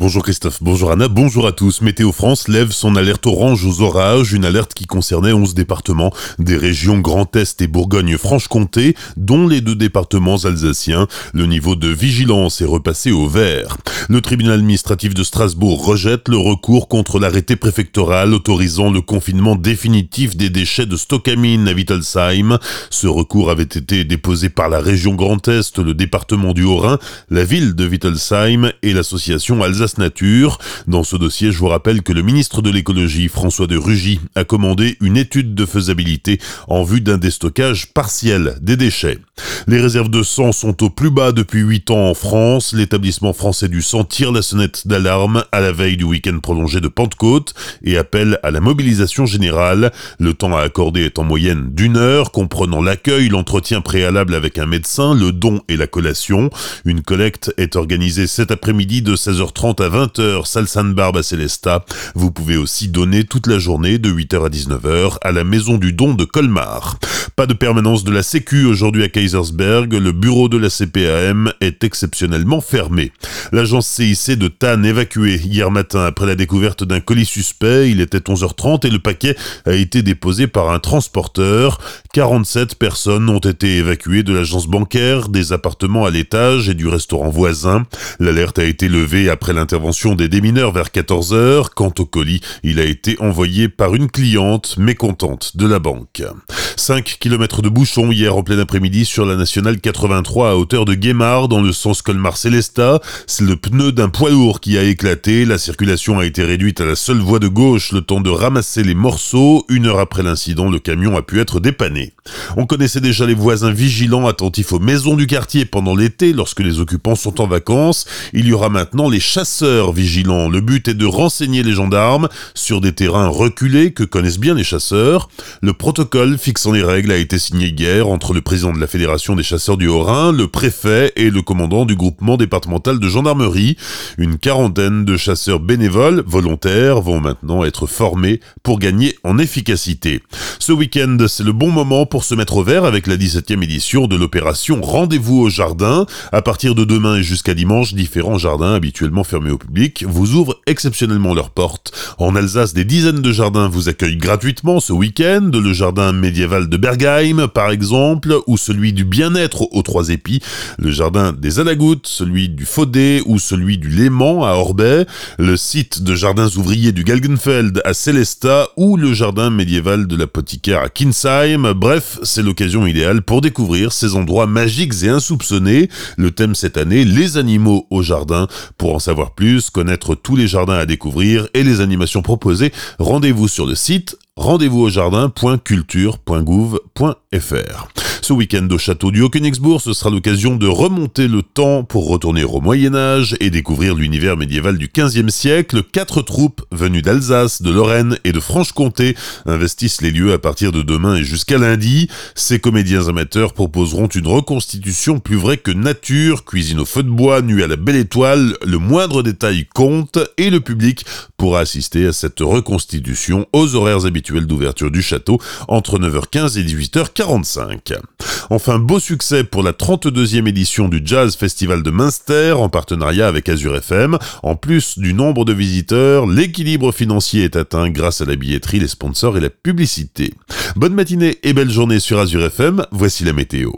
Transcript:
Bonjour Christophe, bonjour Anna, bonjour à tous. Météo France lève son alerte orange aux orages, une alerte qui concernait 11 départements des régions Grand Est et Bourgogne-Franche-Comté, dont les deux départements alsaciens. Le niveau de vigilance est repassé au vert. Le tribunal administratif de Strasbourg rejette le recours contre l'arrêté préfectoral autorisant le confinement définitif des déchets de Stockamine à Wittelsheim. Ce recours avait été déposé par la région Grand Est, le département du Haut-Rhin, la ville de Wittelsheim et l'association Nature. Dans ce dossier, je vous rappelle que le ministre de l'écologie, François de Rugy, a commandé une étude de faisabilité en vue d'un déstockage partiel des déchets. Les réserves de sang sont au plus bas depuis 8 ans en France. L'établissement français du sang tire la sonnette d'alarme à la veille du week-end prolongé de Pentecôte et appelle à la mobilisation générale. Le temps à accorder est en moyenne d'une heure, comprenant l'accueil, l'entretien préalable avec un médecin, le don et la collation. Une collecte est organisée cet après-midi de 16h30 à 20h, salle Sainte-Barbe à Célestat. Vous pouvez aussi donner toute la journée de 8h à 19h à la maison du don de Colmar. Pas de permanence de la Sécu aujourd'hui à Kaisersberg, le bureau de la CPAM est exceptionnellement fermé. L'agence CIC de Tannes évacuée hier matin après la découverte d'un colis suspect, il était 11h30 et le paquet a été déposé par un transporteur. 47 personnes ont été évacuées de l'agence bancaire, des appartements à l'étage et du restaurant voisin. L'alerte a été levée après l'intervention des démineurs vers 14h. Quant au colis, il a été envoyé par une cliente mécontente de la banque. 5 km de bouchons hier en plein après-midi sur la nationale 83 à hauteur de Guémard dans le sens Colmar-Célestat. C'est le pneu d'un poids lourd qui a éclaté. La circulation a été réduite à la seule voie de gauche le temps de ramasser les morceaux. Une heure après l'incident, le camion a pu être dépanné. On connaissait déjà les voisins vigilants attentifs aux maisons du quartier pendant l'été lorsque les occupants sont en vacances. Il y aura maintenant les chasseurs vigilants. Le but est de renseigner les gendarmes sur des terrains reculés que connaissent bien les chasseurs. Le protocole fixant les règles a été signé hier entre le président de la Fédération des chasseurs du Haut-Rhin, le préfet et le commandant du groupement départemental de gendarmerie. Une quarantaine de chasseurs bénévoles, volontaires, vont maintenant être formés pour gagner en efficacité. Ce week-end, c'est le bon moment pour se mettre au vert avec la 17e édition de l'opération Rendez-vous au jardin. À partir de demain et jusqu'à dimanche, différents jardins habituellement fermés au public vous ouvrent exceptionnellement leurs portes. En Alsace, des dizaines de jardins vous accueillent gratuitement ce week-end. Le jardin médiéval de Bergheim, par exemple, ou celui du bien-être aux Trois Épis, le jardin des Anagoutes, celui du Faudet ou celui du Léman à Orbay, le site de jardins ouvriers du Galgenfeld à Célestat ou le jardin médiéval de l'apothicaire à Kinsheim. Bref, c'est l'occasion idéale pour découvrir ces endroits magiques et insoupçonnés. Le thème cette année, les animaux au jardin. Pour en savoir plus, connaître tous les jardins à découvrir et les animations proposées, rendez-vous sur le site rendez-vous au jardin.culture.gouv.fr. Ce week-end au château du Haut-Königsbourg, ce sera l'occasion de remonter le temps pour retourner au Moyen-Âge et découvrir l'univers médiéval du XVe siècle. Quatre troupes venues d'Alsace, de Lorraine et de Franche-Comté investissent les lieux à partir de demain et jusqu'à lundi. Ces comédiens amateurs proposeront une reconstitution plus vraie que nature, cuisine au feu de bois, nuit à la belle étoile, le moindre détail compte et le public pourra assister à cette reconstitution aux horaires habituels d'ouverture du château entre 9h15 et 18h45. Enfin, beau succès pour la 32e édition du Jazz Festival de Münster en partenariat avec Azure FM. En plus du nombre de visiteurs, l'équilibre financier est atteint grâce à la billetterie, les sponsors et la publicité. Bonne matinée et belle journée sur Azure FM, voici la météo.